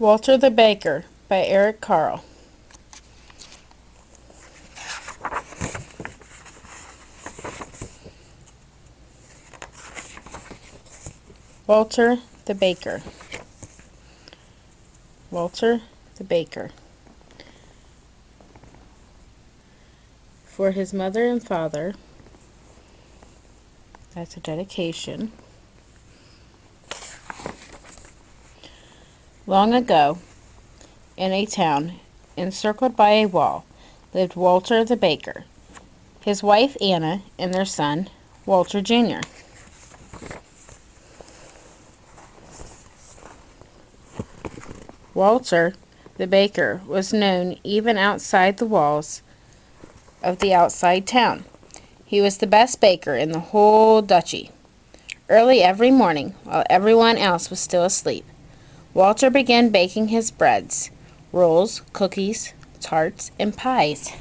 Walter the Baker by Eric Carle. Walter the Baker. Walter the Baker. For his mother and father, that's a dedication. Long ago, in a town encircled by a wall, lived Walter the baker, his wife Anna, and their son, Walter Jr. Walter the baker was known even outside the walls of the outside town. He was the best baker in the whole duchy. Early every morning, while everyone else was still asleep, Walter began baking his breads, rolls, cookies, tarts, and pies.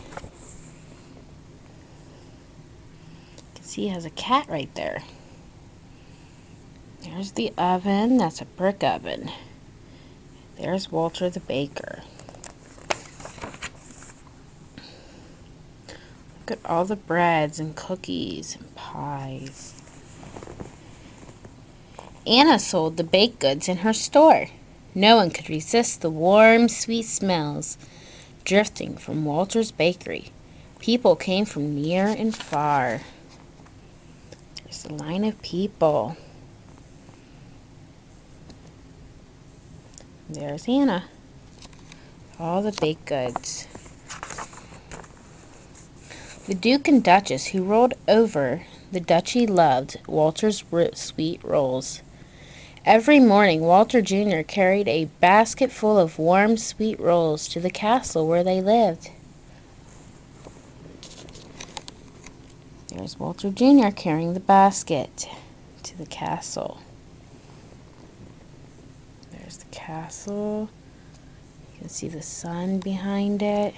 You can see he has a cat right there. There's the oven. That's a brick oven. There's Walter the baker. Look at all the breads and cookies and pies. Anna sold the baked goods in her store. No one could resist the warm, sweet smells drifting from Walter's bakery. People came from near and far. There's a line of people. There's Anna. All the baked goods. The Duke and Duchess who ruled over the duchy loved Walter's sweet rolls. Every morning Walter Jr. carried a basket full of warm, sweet rolls to the castle where they lived. There's Walter Jr. carrying the basket to the castle. There's the castle. You can see the sun behind it.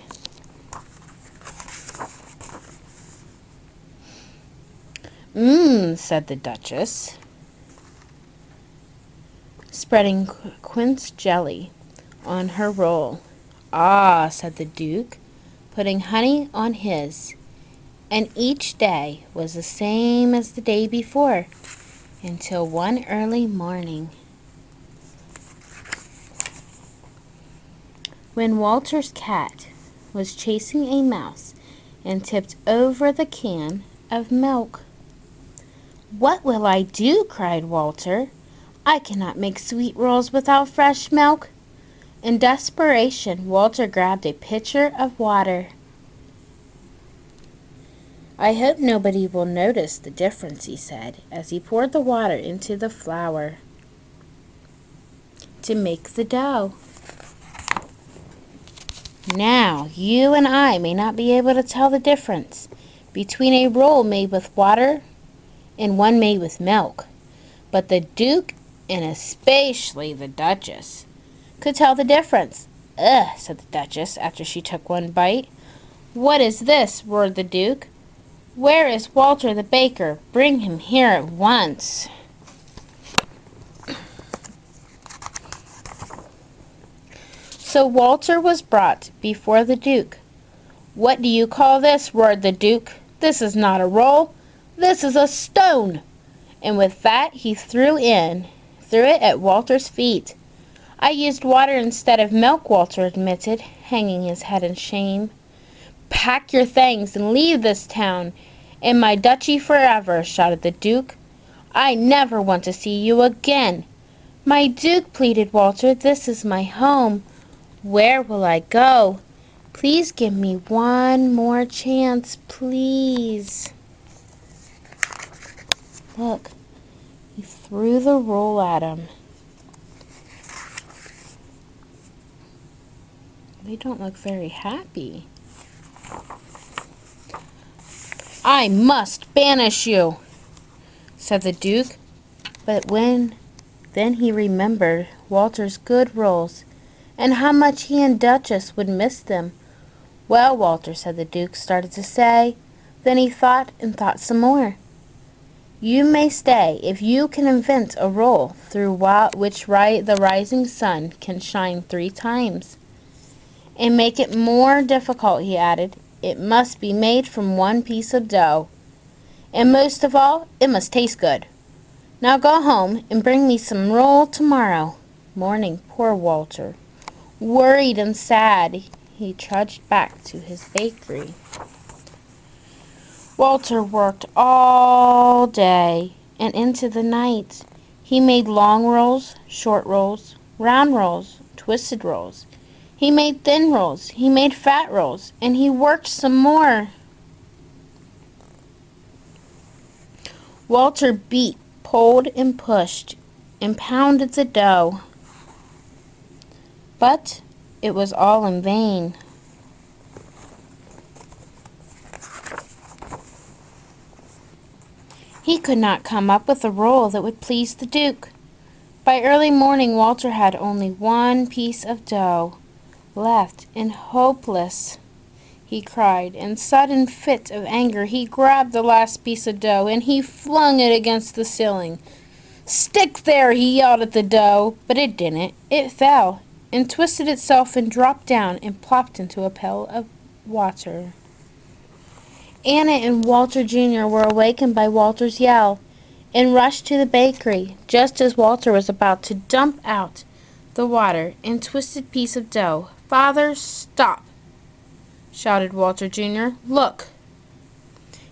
Mmm, said the Duchess spreading quince jelly on her roll. Ah, said the Duke, putting honey on his. And each day was the same as the day before, until one early morning. When Walter's cat was chasing a mouse and tipped over the can of milk. What will I do? cried Walter. I cannot make sweet rolls without fresh milk. In desperation, Walter grabbed a pitcher of water. I hope nobody will notice the difference, he said, as he poured the water into the flour to make the dough. Now, you and I may not be able to tell the difference between a roll made with water and one made with milk, but the Duke and especially the Duchess, could tell the difference. Ugh, said the Duchess after she took one bite. What is this? roared the Duke. Where is Walter the baker? Bring him here at once. So Walter was brought before the Duke. What do you call this? roared the Duke. This is not a roll. This is a stone. And with that he threw in threw it at Walter's feet. I used water instead of milk, Walter admitted, hanging his head in shame. Pack your things and leave this town and my duchy forever, shouted the Duke. I never want to see you again. My Duke, pleaded Walter, this is my home. Where will I go? Please give me one more chance, please. Look, he threw the roll him. They don't look very happy. I must banish you, said the Duke. But when then he remembered Walter's good rolls, and how much he and Duchess would miss them. Well, Walter, said the Duke, started to say. Then he thought and thought some more. You may stay if you can invent a roll through which the rising sun can shine three times. And make it more difficult, he added, it must be made from one piece of dough. And most of all, it must taste good. Now go home and bring me some roll tomorrow morning. Poor Walter. Worried and sad, he trudged back to his bakery. Walter worked all day and into the night. He made long rolls, short rolls, round rolls, twisted rolls. He made thin rolls, he made fat rolls, and he worked some more. Walter beat, pulled, and pushed, and pounded the dough. But it was all in vain. He could not come up with a roll that would please the Duke. By early morning Walter had only one piece of dough left, and hopeless, he cried. In sudden fit of anger he grabbed the last piece of dough and he flung it against the ceiling. Stick there, he yelled at the dough, but it didn't. It fell and twisted itself and dropped down and plopped into a pail of water. Anna and Walter Jr. were awakened by Walter's yell and rushed to the bakery just as Walter was about to dump out the water and twisted piece of dough. Father, stop! shouted Walter Jr. Look!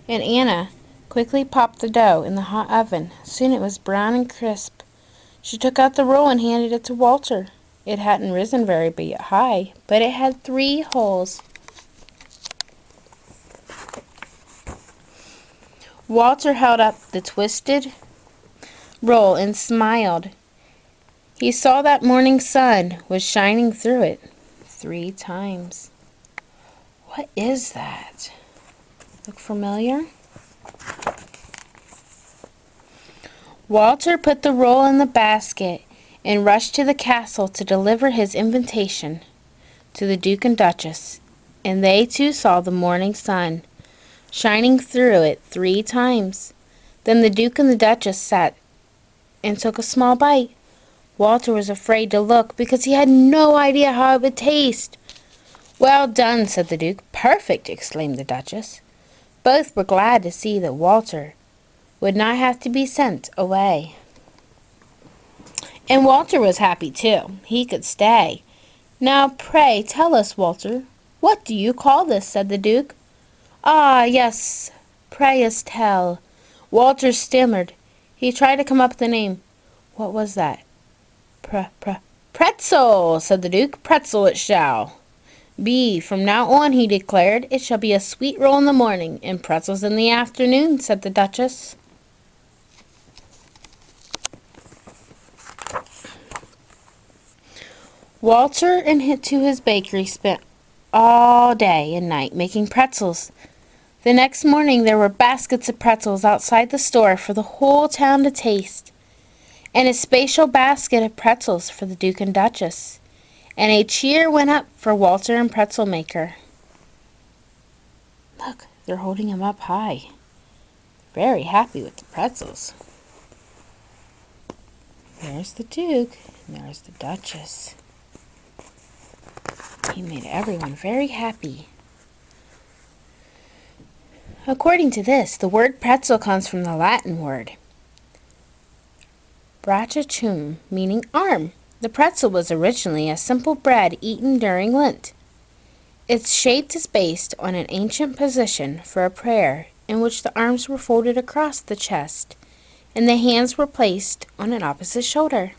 And Anna quickly popped the dough in the hot oven. Soon it was brown and crisp. She took out the roll and handed it to Walter. It hadn't risen very high, but it had three holes. Walter held up the twisted roll and smiled. He saw that morning sun was shining through it three times. What is that? Look familiar? Walter put the roll in the basket and rushed to the castle to deliver his invitation to the Duke and Duchess, and they too saw the morning sun shining through it three times. Then the Duke and the Duchess sat and took a small bite. Walter was afraid to look because he had no idea how it would taste. Well done, said the Duke. Perfect, exclaimed the Duchess. Both were glad to see that Walter would not have to be sent away. And Walter was happy too. He could stay. Now, pray tell us, Walter, what do you call this? said the Duke. Ah, yes, pray us tell. Walter stammered. He tried to come up with a name. What was that? Pre, pre, pretzel, said the Duke. Pretzel it shall. Be, from now on, he declared. It shall be a sweet roll in the morning, and pretzels in the afternoon, said the Duchess. Walter and to his bakery spent all day and night making pretzels. The next morning there were baskets of pretzels outside the store for the whole town to taste, and a special basket of pretzels for the Duke and Duchess, and a cheer went up for Walter and Pretzel Maker. Look, they're holding him up high. Very happy with the pretzels. There's the Duke, and there's the Duchess. He made everyone very happy. According to this, the word pretzel comes from the Latin word brachiotum, meaning arm. The pretzel was originally a simple bread eaten during Lent. Its shape is based on an ancient position for a prayer in which the arms were folded across the chest and the hands were placed on an opposite shoulder.